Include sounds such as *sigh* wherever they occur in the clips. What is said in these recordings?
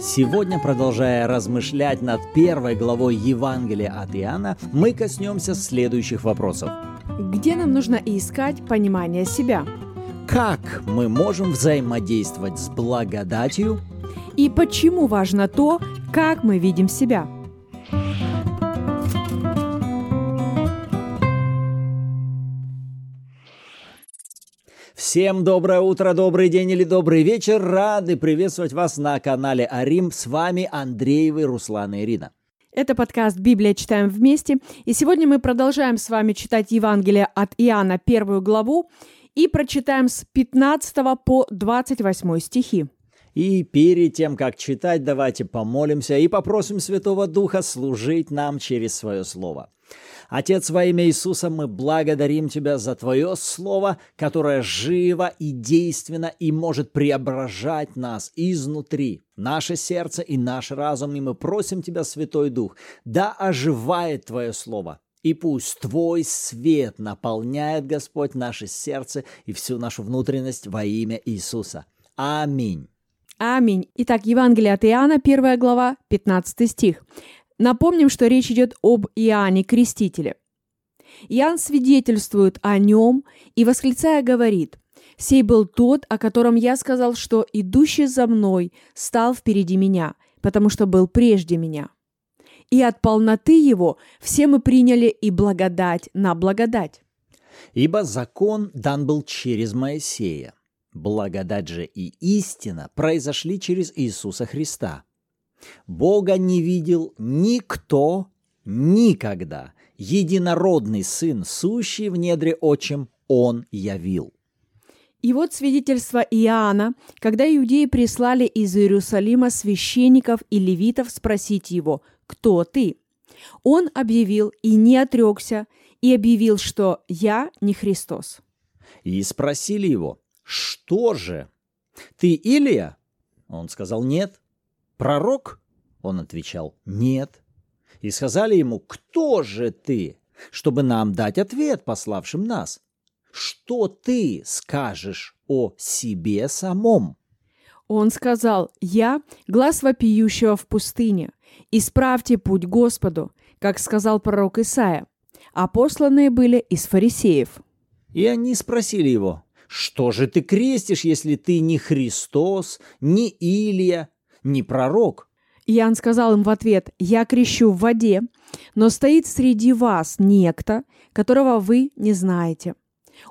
Сегодня, продолжая размышлять над первой главой Евангелия от Иоанна, мы коснемся следующих вопросов. Где нам нужно искать понимание себя? Как мы можем взаимодействовать с благодатью? И почему важно то, как мы видим себя? Всем доброе утро, добрый день или добрый вечер. Рады приветствовать вас на канале Арим. С вами Андреевы, Руслан и Ирина. Это подкаст «Библия. Читаем вместе». И сегодня мы продолжаем с вами читать Евангелие от Иоанна, первую главу, и прочитаем с 15 по 28 стихи. И перед тем, как читать, давайте помолимся и попросим Святого Духа служить нам через свое Слово. Отец, во имя Иисуса мы благодарим Тебя за Твое Слово, которое живо и действенно и может преображать нас изнутри, наше сердце и наш разум. И мы просим Тебя, Святой Дух, да оживает Твое Слово, и пусть Твой свет наполняет, Господь, наше сердце и всю нашу внутренность во имя Иисуса. Аминь. Аминь. Итак, Евангелие от Иоанна, 1 глава, 15 стих. Напомним, что речь идет об Иоанне Крестителе. Иоанн свидетельствует о нем и, восклицая, говорит, «Сей был тот, о котором я сказал, что идущий за мной стал впереди меня, потому что был прежде меня». И от полноты его все мы приняли и благодать на благодать. Ибо закон дан был через Моисея. Благодать же и истина произошли через Иисуса Христа – Бога не видел никто никогда. Единородный Сын, сущий в недре отчим, Он явил. И вот свидетельство Иоанна, когда иудеи прислали из Иерусалима священников и левитов спросить его, «Кто ты?» Он объявил и не отрекся, и объявил, что «Я не Христос». И спросили его, «Что же? Ты Илия?» Он сказал, «Нет». «Пророк?» Он отвечал, «Нет». И сказали ему, «Кто же ты?» чтобы нам дать ответ пославшим нас. Что ты скажешь о себе самом? Он сказал, «Я – глаз вопиющего в пустыне. Исправьте путь Господу, как сказал пророк Исаия. А посланные были из фарисеев». И они спросили его, «Что же ты крестишь, если ты не Христос, не Илия, не пророк. Иоанн сказал им в ответ, «Я крещу в воде, но стоит среди вас некто, которого вы не знаете.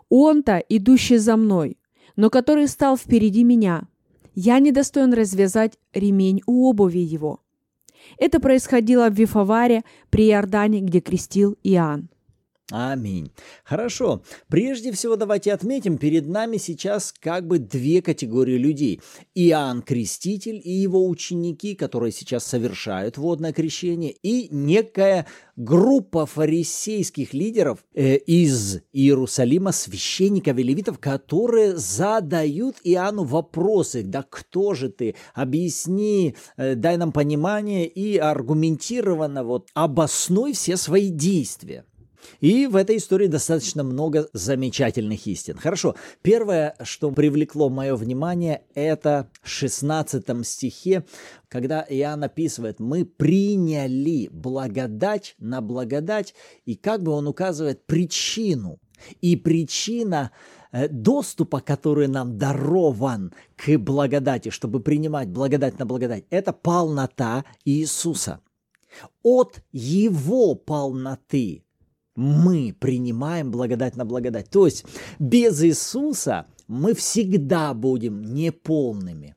Он-то, идущий за мной, но который стал впереди меня. Я недостоин развязать ремень у обуви его». Это происходило в Вифаваре при Иордане, где крестил Иоанн. Аминь. Хорошо. Прежде всего давайте отметим, перед нами сейчас как бы две категории людей. Иоанн Креститель и его ученики, которые сейчас совершают водное крещение, и некая группа фарисейских лидеров э, из Иерусалима, священников и левитов, которые задают Иоанну вопросы. Да кто же ты? Объясни, э, дай нам понимание и аргументированно вот обоснуй все свои действия. И в этой истории достаточно много замечательных истин. Хорошо, первое, что привлекло мое внимание, это в 16 стихе, когда Иоанн описывает, мы приняли благодать на благодать, и как бы он указывает причину. И причина э, доступа, который нам дарован к благодати, чтобы принимать благодать на благодать, это полнота Иисуса. От Его полноты мы принимаем благодать на благодать. То есть без Иисуса мы всегда будем неполными.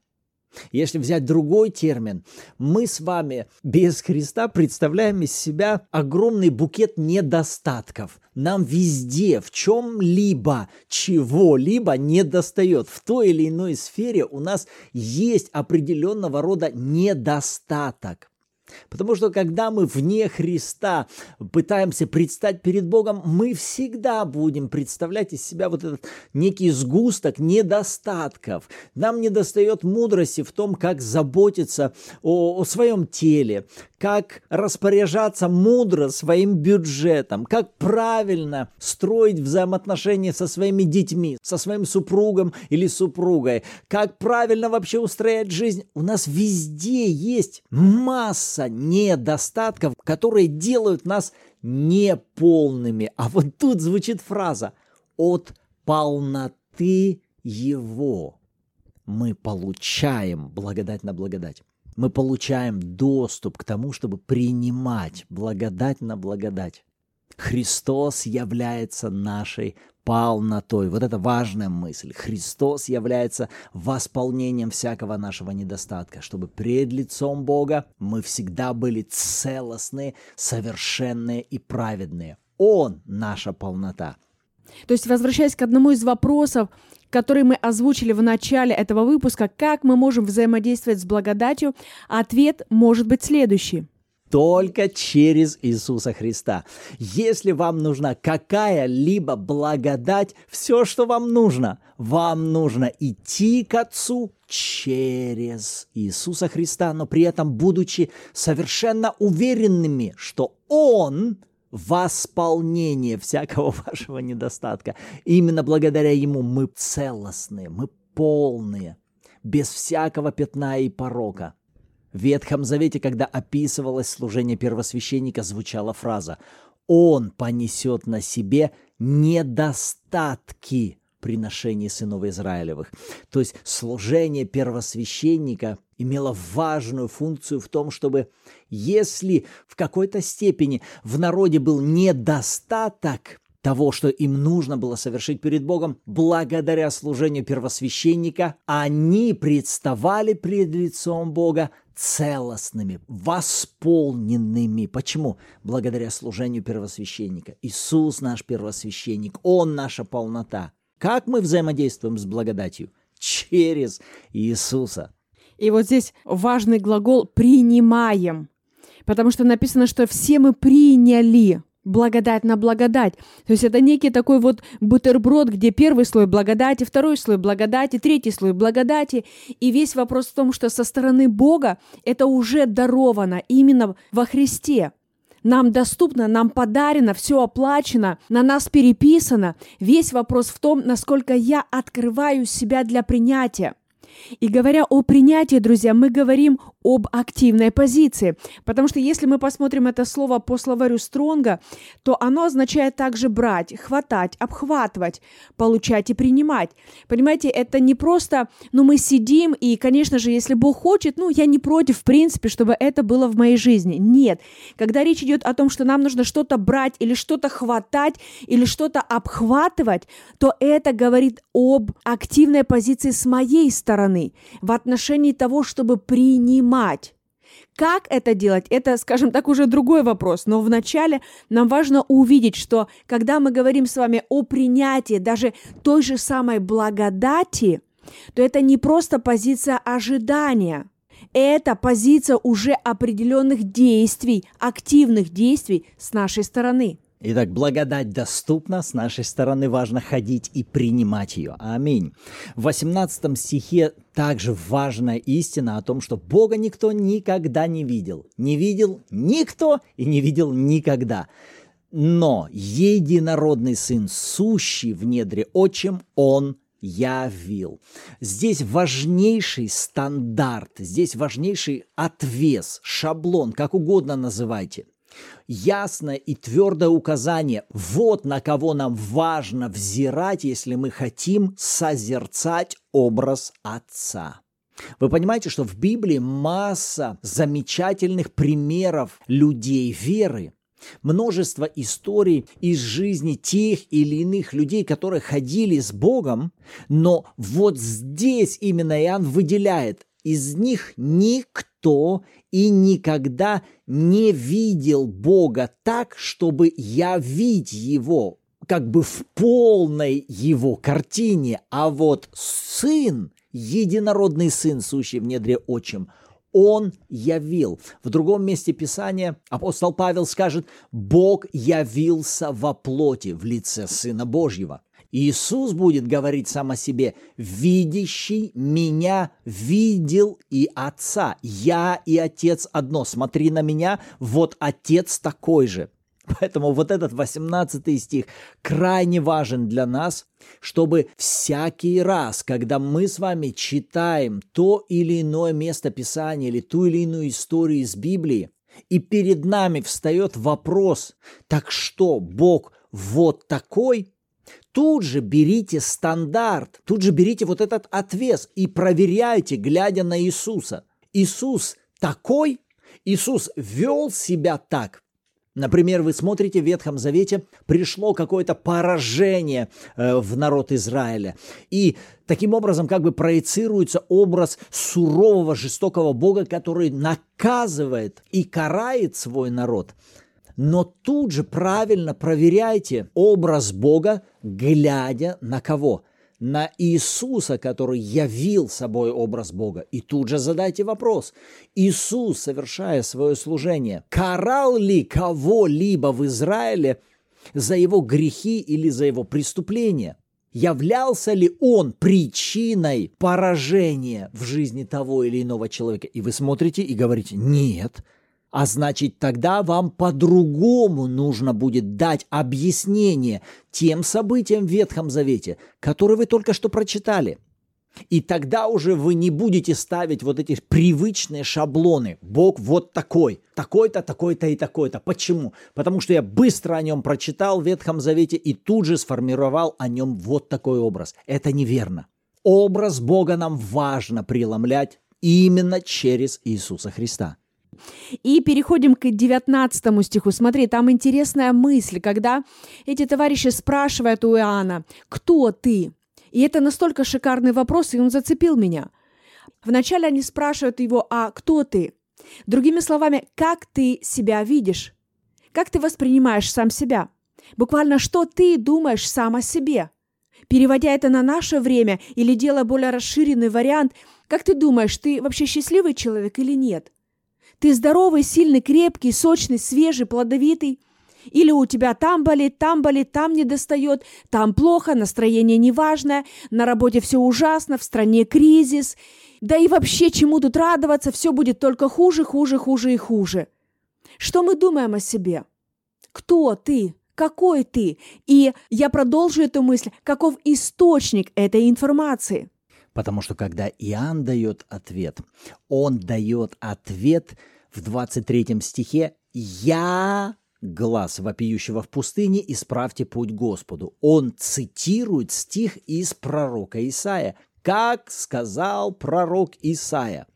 Если взять другой термин, мы с вами без Христа представляем из себя огромный букет недостатков. Нам везде, в чем-либо, чего-либо недостает. В той или иной сфере у нас есть определенного рода недостаток. Потому что когда мы вне Христа пытаемся предстать перед Богом, мы всегда будем представлять из себя вот этот некий сгусток недостатков. Нам не достает мудрости в том, как заботиться о, о своем теле, как распоряжаться мудро своим бюджетом, как правильно строить взаимоотношения со своими детьми, со своим супругом или супругой, как правильно вообще устроять жизнь. У нас везде есть масса недостатков, которые делают нас неполными. А вот тут звучит фраза «от полноты Его» мы получаем благодать на благодать. Мы получаем доступ к тому, чтобы принимать благодать на благодать. Христос является нашей полнотой. Вот это важная мысль. Христос является восполнением всякого нашего недостатка, чтобы пред лицом Бога мы всегда были целостные, совершенные и праведные. Он наша полнота. То есть, возвращаясь к одному из вопросов, который мы озвучили в начале этого выпуска, как мы можем взаимодействовать с благодатью, ответ может быть следующий только через Иисуса Христа. Если вам нужна какая-либо благодать, все, что вам нужно, вам нужно идти к Отцу через Иисуса Христа, но при этом будучи совершенно уверенными, что Он восполнение всякого *laughs* вашего недостатка. Именно благодаря Ему мы целостные, мы полные, без всякого пятна и порока – в Ветхом Завете, когда описывалось служение первосвященника, звучала фраза «Он понесет на себе недостатки приношений сынов Израилевых». То есть служение первосвященника имело важную функцию в том, чтобы если в какой-то степени в народе был недостаток, того, что им нужно было совершить перед Богом, благодаря служению первосвященника, они представали пред лицом Бога целостными, восполненными. Почему? Благодаря служению первосвященника. Иисус наш первосвященник, Он наша полнота. Как мы взаимодействуем с благодатью? Через Иисуса. И вот здесь важный глагол «принимаем», потому что написано, что все мы приняли благодать на благодать. То есть это некий такой вот бутерброд, где первый слой благодати, второй слой благодати, третий слой благодати. И весь вопрос в том, что со стороны Бога это уже даровано именно во Христе. Нам доступно, нам подарено, все оплачено, на нас переписано. Весь вопрос в том, насколько я открываю себя для принятия. И говоря о принятии, друзья, мы говорим об активной позиции. Потому что если мы посмотрим это слово по словарю Стронга, то оно означает также брать, хватать, обхватывать, получать и принимать. Понимаете, это не просто, ну, мы сидим, и, конечно же, если Бог хочет, ну, я не против, в принципе, чтобы это было в моей жизни. Нет. Когда речь идет о том, что нам нужно что-то брать или что-то хватать, или что-то обхватывать, то это говорит об активной позиции с моей стороны в отношении того, чтобы принимать. Как это делать, это, скажем так, уже другой вопрос. Но вначале нам важно увидеть, что когда мы говорим с вами о принятии даже той же самой благодати, то это не просто позиция ожидания. Это позиция уже определенных действий, активных действий с нашей стороны. Итак, благодать доступна, с нашей стороны важно ходить и принимать ее. Аминь. В 18 стихе также важная истина о том, что Бога никто никогда не видел. Не видел никто и не видел никогда. Но единородный Сын, сущий в недре отчим, Он явил. Здесь важнейший стандарт, здесь важнейший отвес, шаблон, как угодно называйте ясное и твердое указание. Вот на кого нам важно взирать, если мы хотим созерцать образ Отца. Вы понимаете, что в Библии масса замечательных примеров людей веры, множество историй из жизни тех или иных людей, которые ходили с Богом, но вот здесь именно Иоанн выделяет, из них никто и никогда не видел Бога так, чтобы явить Его как бы в полной Его картине, а вот Сын, единородный Сын, сущий в недре отчим, Он явил. В другом месте Писания апостол Павел скажет, Бог явился во плоти в лице Сына Божьего. Иисус будет говорить сам о себе, «Видящий меня видел и Отца. Я и Отец одно. Смотри на меня, вот Отец такой же». Поэтому вот этот 18 стих крайне важен для нас, чтобы всякий раз, когда мы с вами читаем то или иное место Писания или ту или иную историю из Библии, и перед нами встает вопрос, так что Бог вот такой, тут же берите стандарт, тут же берите вот этот отвес и проверяйте, глядя на Иисуса. Иисус такой, Иисус вел себя так, Например, вы смотрите в Ветхом Завете, пришло какое-то поражение э, в народ Израиля. И таким образом как бы проецируется образ сурового, жестокого Бога, который наказывает и карает свой народ. Но тут же правильно проверяйте образ Бога, глядя на кого? на Иисуса, который явил собой образ Бога. И тут же задайте вопрос. Иисус, совершая свое служение, карал ли кого-либо в Израиле за его грехи или за его преступления? Являлся ли он причиной поражения в жизни того или иного человека? И вы смотрите и говорите, нет, а значит, тогда вам по-другому нужно будет дать объяснение тем событиям в Ветхом Завете, которые вы только что прочитали. И тогда уже вы не будете ставить вот эти привычные шаблоны. Бог вот такой, такой-то, такой-то и такой-то. Почему? Потому что я быстро о нем прочитал в Ветхом Завете и тут же сформировал о нем вот такой образ. Это неверно. Образ Бога нам важно преломлять именно через Иисуса Христа. И переходим к 19 стиху. Смотри, там интересная мысль, когда эти товарищи спрашивают у Иоанна, кто ты? И это настолько шикарный вопрос, и он зацепил меня. Вначале они спрашивают его, а кто ты? Другими словами, как ты себя видишь? Как ты воспринимаешь сам себя? Буквально, что ты думаешь сам о себе? Переводя это на наше время или делая более расширенный вариант, как ты думаешь, ты вообще счастливый человек или нет? Ты здоровый, сильный, крепкий, сочный, свежий, плодовитый. Или у тебя там болит, там болит, там не достает, там плохо, настроение неважное, на работе все ужасно, в стране кризис. Да и вообще чему тут радоваться, все будет только хуже, хуже, хуже и хуже. Что мы думаем о себе? Кто ты? Какой ты? И я продолжу эту мысль. Каков источник этой информации? Потому что когда Иоанн дает ответ, он дает ответ в 23 стихе «Я глаз вопиющего в пустыне, исправьте путь Господу». Он цитирует стих из пророка Исаия, как сказал пророк Исаия.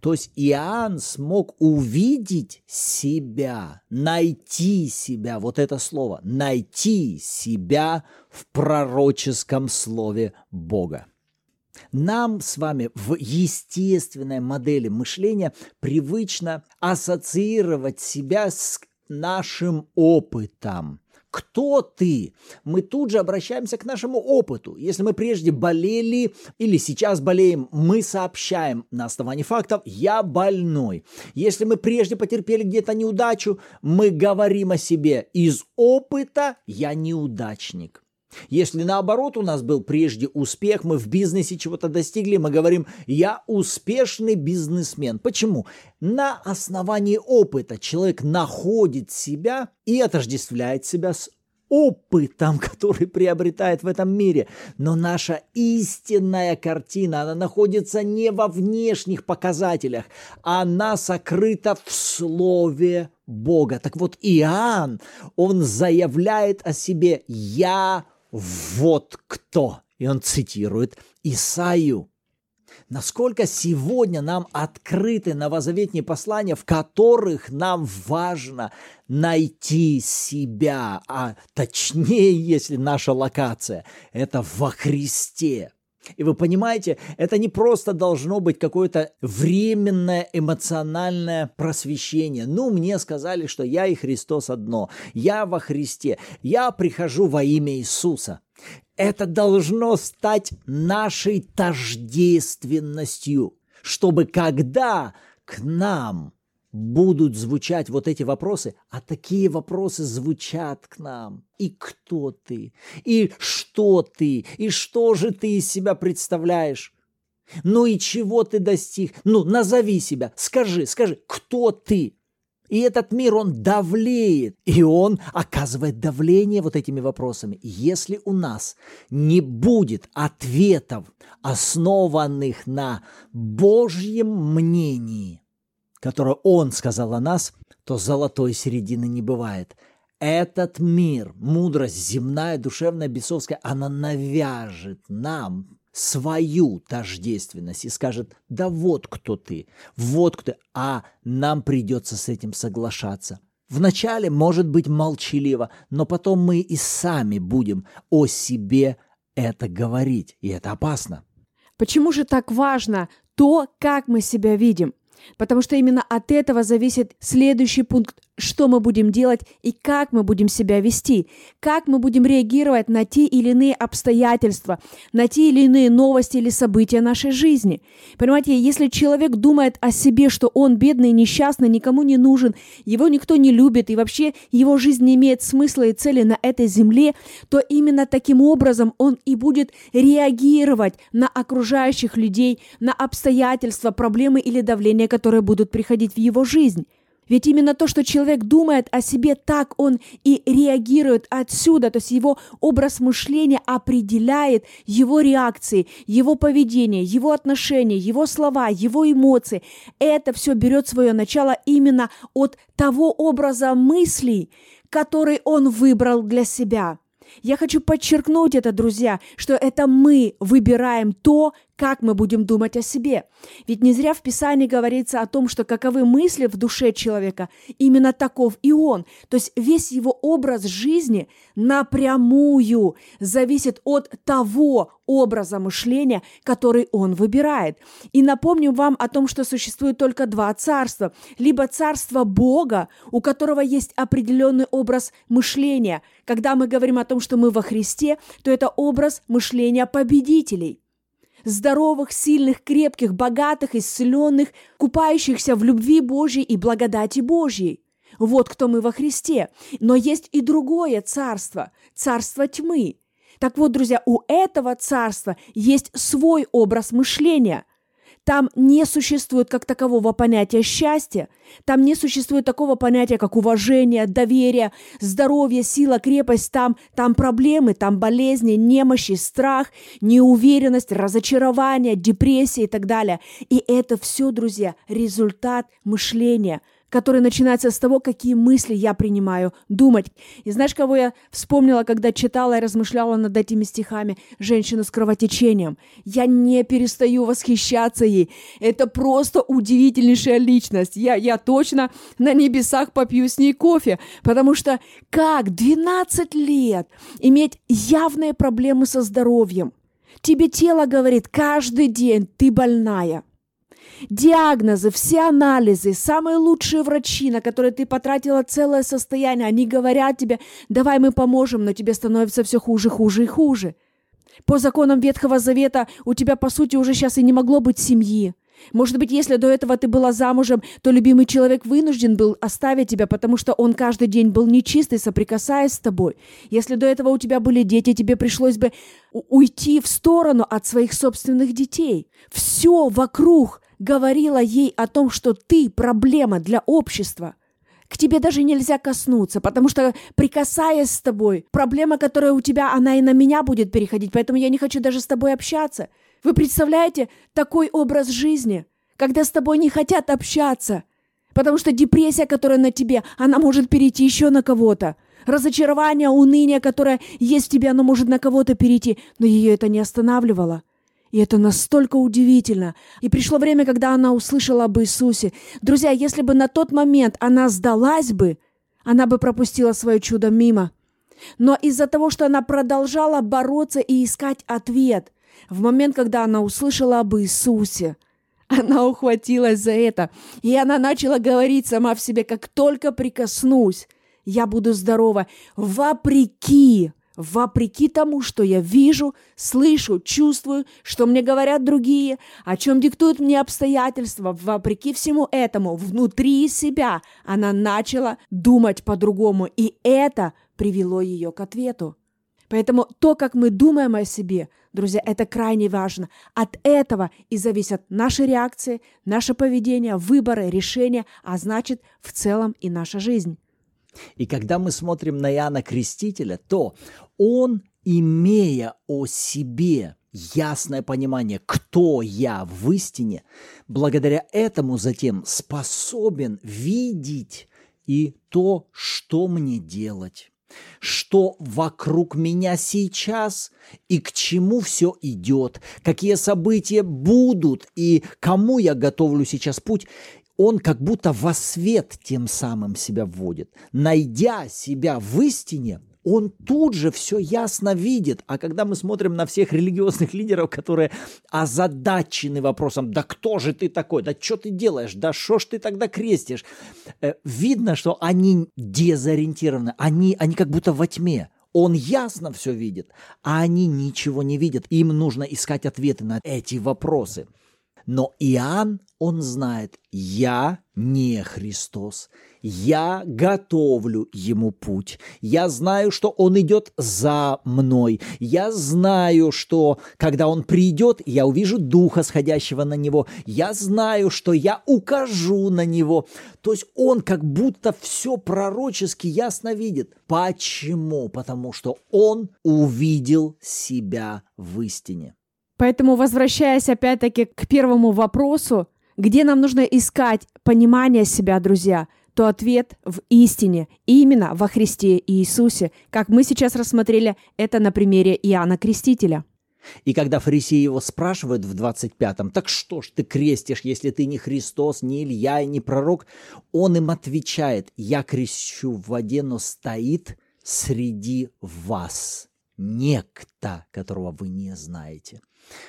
То есть Иоанн смог увидеть себя, найти себя, вот это слово, найти себя в пророческом слове Бога. Нам с вами в естественной модели мышления привычно ассоциировать себя с нашим опытом. Кто ты? Мы тут же обращаемся к нашему опыту. Если мы прежде болели или сейчас болеем, мы сообщаем на основании фактов «я больной». Если мы прежде потерпели где-то неудачу, мы говорим о себе из опыта «я неудачник». Если наоборот у нас был прежде успех, мы в бизнесе чего-то достигли, мы говорим «я успешный бизнесмен». Почему? На основании опыта человек находит себя и отождествляет себя с опытом, *laughs* который приобретает в этом мире. Но наша истинная картина, она находится не во внешних показателях, она сокрыта в Слове Бога. Так вот, Иоанн, он заявляет о себе «Я вот кто. И он цитирует Исаию. Насколько сегодня нам открыты новозаветные послания, в которых нам важно найти себя, а точнее, если наша локация, это во Христе. И вы понимаете, это не просто должно быть какое-то временное эмоциональное просвещение. Ну, мне сказали, что я и Христос одно. Я во Христе. Я прихожу во имя Иисуса. Это должно стать нашей тождественностью, чтобы когда к нам будут звучать вот эти вопросы, а такие вопросы звучат к нам. И кто ты? И что ты? И что же ты из себя представляешь? Ну и чего ты достиг? Ну, назови себя, скажи, скажи, кто ты? И этот мир, он давлеет, и он оказывает давление вот этими вопросами. Если у нас не будет ответов, основанных на Божьем мнении, которое Он сказал о нас, то золотой середины не бывает. Этот мир, мудрость земная, душевная, бесовская, она навяжет нам свою тождественность и скажет, да вот кто ты, вот кто, а нам придется с этим соглашаться. Вначале может быть молчаливо, но потом мы и сами будем о себе это говорить, и это опасно. Почему же так важно то, как мы себя видим? Потому что именно от этого зависит следующий пункт что мы будем делать и как мы будем себя вести, как мы будем реагировать на те или иные обстоятельства, на те или иные новости или события нашей жизни. Понимаете, если человек думает о себе, что он бедный, несчастный, никому не нужен, его никто не любит и вообще его жизнь не имеет смысла и цели на этой земле, то именно таким образом он и будет реагировать на окружающих людей, на обстоятельства, проблемы или давления, которые будут приходить в его жизнь. Ведь именно то, что человек думает о себе, так он и реагирует отсюда. То есть его образ мышления определяет его реакции, его поведение, его отношения, его слова, его эмоции. Это все берет свое начало именно от того образа мыслей, который он выбрал для себя. Я хочу подчеркнуть это, друзья, что это мы выбираем то, как мы будем думать о себе. Ведь не зря в Писании говорится о том, что каковы мысли в душе человека, именно таков и он. То есть весь его образ жизни напрямую зависит от того образа мышления, который он выбирает. И напомню вам о том, что существует только два царства. Либо царство Бога, у которого есть определенный образ мышления. Когда мы говорим о том, что мы во Христе, то это образ мышления победителей здоровых, сильных, крепких, богатых, исцеленных, купающихся в любви Божьей и благодати Божьей. Вот кто мы во Христе. Но есть и другое царство, царство тьмы. Так вот, друзья, у этого царства есть свой образ мышления – там не существует как такового понятия счастья, там не существует такого понятия, как уважение, доверие, здоровье, сила, крепость. Там, там проблемы, там болезни, немощи, страх, неуверенность, разочарование, депрессия и так далее. И это все, друзья, результат мышления – который начинается с того, какие мысли я принимаю думать. И знаешь, кого я вспомнила, когда читала и размышляла над этими стихами? Женщину с кровотечением. Я не перестаю восхищаться ей. Это просто удивительнейшая личность. Я, я точно на небесах попью с ней кофе, потому что как 12 лет иметь явные проблемы со здоровьем? Тебе тело говорит каждый день, ты больная – диагнозы, все анализы, самые лучшие врачи, на которые ты потратила целое состояние, они говорят тебе, давай мы поможем, но тебе становится все хуже, хуже и хуже. По законам Ветхого Завета у тебя, по сути, уже сейчас и не могло быть семьи. Может быть, если до этого ты была замужем, то любимый человек вынужден был оставить тебя, потому что он каждый день был нечистый, соприкасаясь с тобой. Если до этого у тебя были дети, тебе пришлось бы уйти в сторону от своих собственных детей. Все вокруг говорила ей о том, что ты проблема для общества. К тебе даже нельзя коснуться, потому что, прикасаясь с тобой, проблема, которая у тебя, она и на меня будет переходить, поэтому я не хочу даже с тобой общаться. Вы представляете такой образ жизни, когда с тобой не хотят общаться, потому что депрессия, которая на тебе, она может перейти еще на кого-то. Разочарование, уныние, которое есть в тебе, оно может на кого-то перейти, но ее это не останавливало. И это настолько удивительно. И пришло время, когда она услышала об Иисусе. Друзья, если бы на тот момент она сдалась бы, она бы пропустила свое чудо мимо. Но из-за того, что она продолжала бороться и искать ответ, в момент, когда она услышала об Иисусе, она ухватилась за это. И она начала говорить сама в себе, как только прикоснусь, я буду здорова, вопреки вопреки тому, что я вижу, слышу, чувствую, что мне говорят другие, о чем диктуют мне обстоятельства, вопреки всему этому, внутри себя она начала думать по-другому, и это привело ее к ответу. Поэтому то, как мы думаем о себе, друзья, это крайне важно. От этого и зависят наши реакции, наше поведение, выборы, решения, а значит в целом и наша жизнь. И когда мы смотрим на Иоанна Крестителя, то он, имея о себе ясное понимание, кто я в истине, благодаря этому затем способен видеть и то, что мне делать что вокруг меня сейчас и к чему все идет, какие события будут и кому я готовлю сейчас путь он как будто во свет тем самым себя вводит. Найдя себя в истине, он тут же все ясно видит. А когда мы смотрим на всех религиозных лидеров, которые озадачены вопросом, да кто же ты такой, да что ты делаешь, да что ж ты тогда крестишь, э, видно, что они дезориентированы, они, они как будто во тьме. Он ясно все видит, а они ничего не видят. Им нужно искать ответы на эти вопросы. Но Иоанн, он знает, я не Христос. Я готовлю ему путь. Я знаю, что он идет за мной. Я знаю, что когда он придет, я увижу духа, сходящего на него. Я знаю, что я укажу на него. То есть он как будто все пророчески ясно видит. Почему? Потому что он увидел себя в истине. Поэтому, возвращаясь опять-таки к первому вопросу, где нам нужно искать понимание себя, друзья, то ответ в истине, именно во Христе Иисусе, как мы сейчас рассмотрели это на примере Иоанна Крестителя. И когда фарисеи его спрашивают в 25-м, так что ж ты крестишь, если ты не Христос, не Илья и не пророк, он им отвечает, я крещу в воде, но стоит среди вас некто, которого вы не знаете.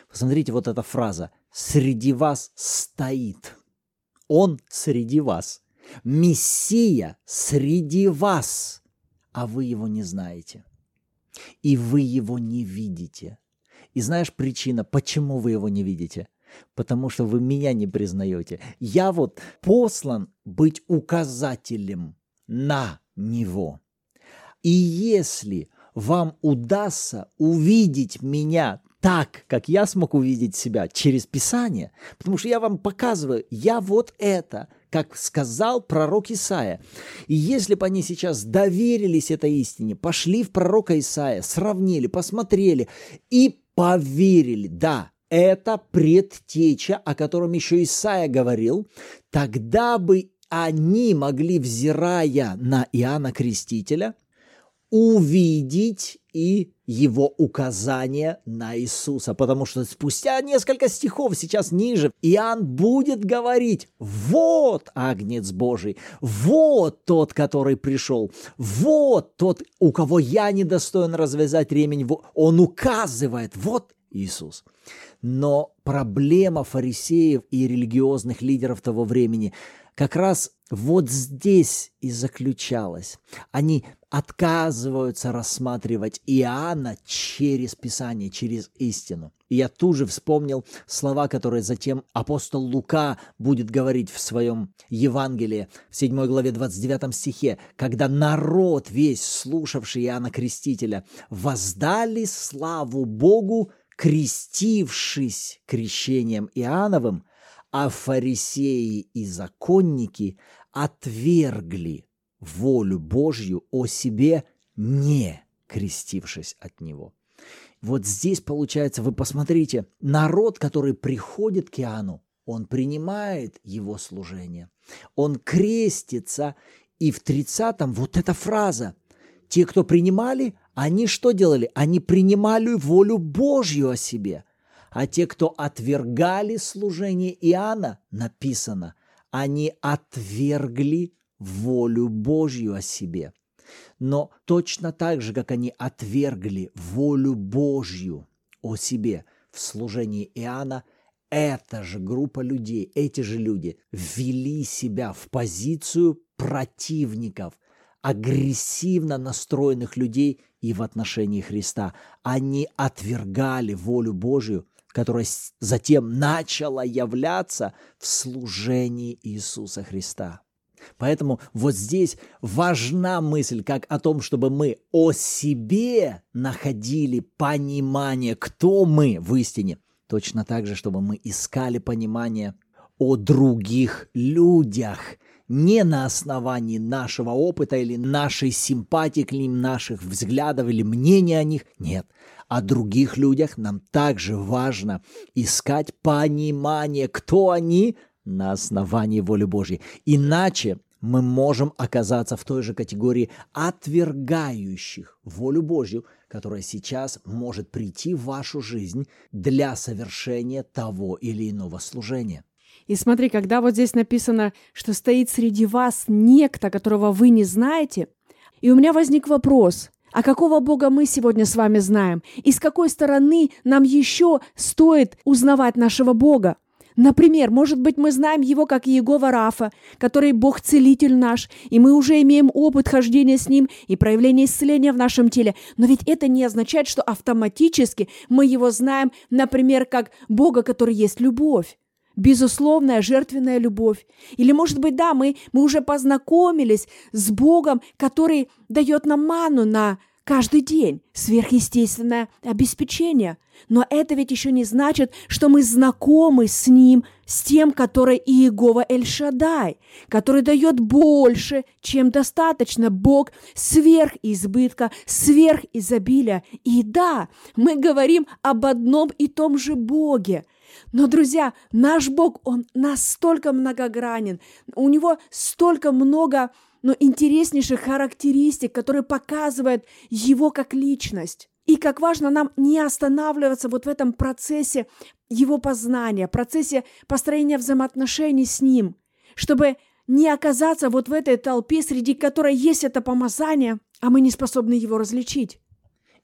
Посмотрите, вот эта фраза «среди вас стоит». Он среди вас. Мессия среди вас, а вы его не знаете. И вы его не видите. И знаешь причина, почему вы его не видите? Потому что вы меня не признаете. Я вот послан быть указателем на него. И если вам удастся увидеть меня так, как я смог увидеть себя через Писание, потому что я вам показываю, я вот это, как сказал пророк Исаия. И если бы они сейчас доверились этой истине, пошли в пророка Исаия, сравнили, посмотрели и поверили, да, это предтеча, о котором еще Исаия говорил, тогда бы они могли, взирая на Иоанна Крестителя, увидеть и его указание на Иисуса, потому что спустя несколько стихов сейчас ниже Иоанн будет говорить, вот Агнец Божий, вот тот, который пришел, вот тот, у кого я недостоин развязать ремень, он указывает, вот Иисус. Но проблема фарисеев и религиозных лидеров того времени как раз вот здесь и заключалась. Они отказываются рассматривать Иоанна через Писание, через истину. И я тут же вспомнил слова, которые затем апостол Лука будет говорить в своем Евангелии в 7 главе 29 стихе, когда народ весь, слушавший Иоанна Крестителя, воздали славу Богу, крестившись крещением Иоанновым, а фарисеи и законники отвергли волю Божью о себе, не крестившись от Него. Вот здесь получается, вы посмотрите, народ, который приходит к Иоанну, он принимает его служение, он крестится, и в 30-м вот эта фраза, те, кто принимали, они что делали? Они принимали волю Божью о себе. А те, кто отвергали служение Иоанна, написано, они отвергли волю Божью о себе. Но точно так же, как они отвергли волю Божью о себе в служении Иоанна, эта же группа людей, эти же люди ввели себя в позицию противников. агрессивно настроенных людей и в отношении Христа. Они отвергали волю Божию, которая затем начала являться в служении Иисуса Христа. Поэтому вот здесь важна мысль как о том, чтобы мы о себе находили понимание, кто мы в истине. Точно так же, чтобы мы искали понимание о других людях, не на основании нашего опыта или нашей симпатии к ним, наших взглядов или мнения о них. Нет, о других людях нам также важно искать понимание, кто они на основании воли Божьей. Иначе мы можем оказаться в той же категории отвергающих волю Божью, которая сейчас может прийти в вашу жизнь для совершения того или иного служения. И смотри, когда вот здесь написано, что стоит среди вас некто, которого вы не знаете, и у меня возник вопрос, а какого Бога мы сегодня с вами знаем? И с какой стороны нам еще стоит узнавать нашего Бога? Например, может быть, мы знаем его как Иегова Рафа, который Бог-целитель наш, и мы уже имеем опыт хождения с ним и проявления исцеления в нашем теле. Но ведь это не означает, что автоматически мы его знаем, например, как Бога, который есть любовь безусловная жертвенная любовь. Или, может быть, да, мы, мы уже познакомились с Богом, который дает нам ману на каждый день, сверхъестественное обеспечение. Но это ведь еще не значит, что мы знакомы с Ним, с тем, который Иегова Эль-Шадай, который дает больше, чем достаточно. Бог сверх избытка, сверх изобилия. И да, мы говорим об одном и том же Боге – но, друзья, наш Бог, Он настолько многогранен, у Него столько много ну, интереснейших характеристик, которые показывают Его как личность. И как важно нам не останавливаться вот в этом процессе его познания, процессе построения взаимоотношений с ним, чтобы не оказаться вот в этой толпе, среди которой есть это помазание, а мы не способны его различить.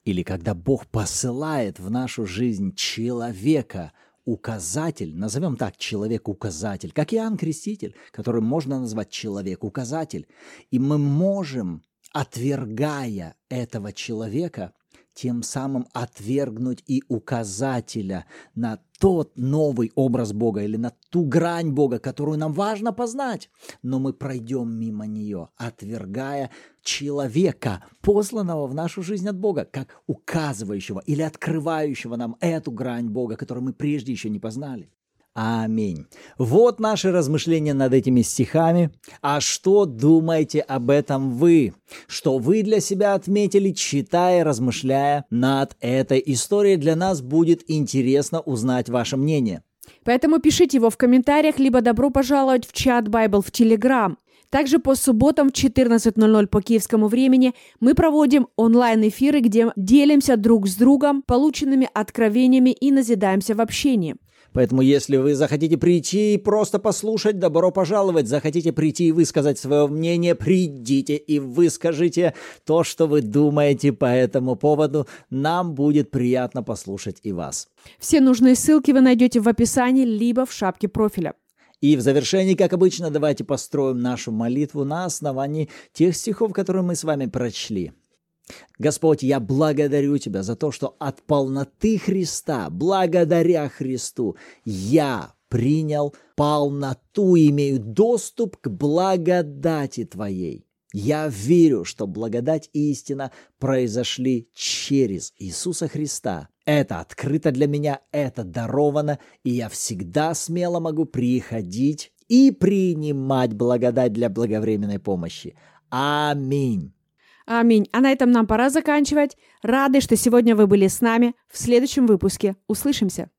Или когда Бог посылает в нашу жизнь человека – указатель, назовем так, человек-указатель, как Иоанн Креститель, который можно назвать человек-указатель. И мы можем, отвергая этого человека, тем самым отвергнуть и указателя на тот новый образ Бога или на ту грань Бога, которую нам важно познать. Но мы пройдем мимо нее, отвергая человека, посланного в нашу жизнь от Бога, как указывающего или открывающего нам эту грань Бога, которую мы прежде еще не познали. Аминь. Вот наши размышления над этими стихами. А что думаете об этом вы? Что вы для себя отметили, читая, размышляя над этой историей? Для нас будет интересно узнать ваше мнение. Поэтому пишите его в комментариях, либо добро пожаловать в чат Bible в Телеграм. Также по субботам в 14.00 по киевскому времени мы проводим онлайн-эфиры, где делимся друг с другом полученными откровениями и назидаемся в общении. Поэтому, если вы захотите прийти и просто послушать, добро пожаловать. Захотите прийти и высказать свое мнение, придите и выскажите то, что вы думаете по этому поводу. Нам будет приятно послушать и вас. Все нужные ссылки вы найдете в описании, либо в шапке профиля. И в завершении, как обычно, давайте построим нашу молитву на основании тех стихов, которые мы с вами прочли. Господь, я благодарю Тебя за то, что от полноты Христа, благодаря Христу, я принял полноту, имею доступ к благодати Твоей. Я верю, что благодать и истина произошли через Иисуса Христа. Это открыто для меня, это даровано, и я всегда смело могу приходить и принимать благодать для благовременной помощи. Аминь. Аминь. А на этом нам пора заканчивать. Рады, что сегодня вы были с нами. В следующем выпуске услышимся.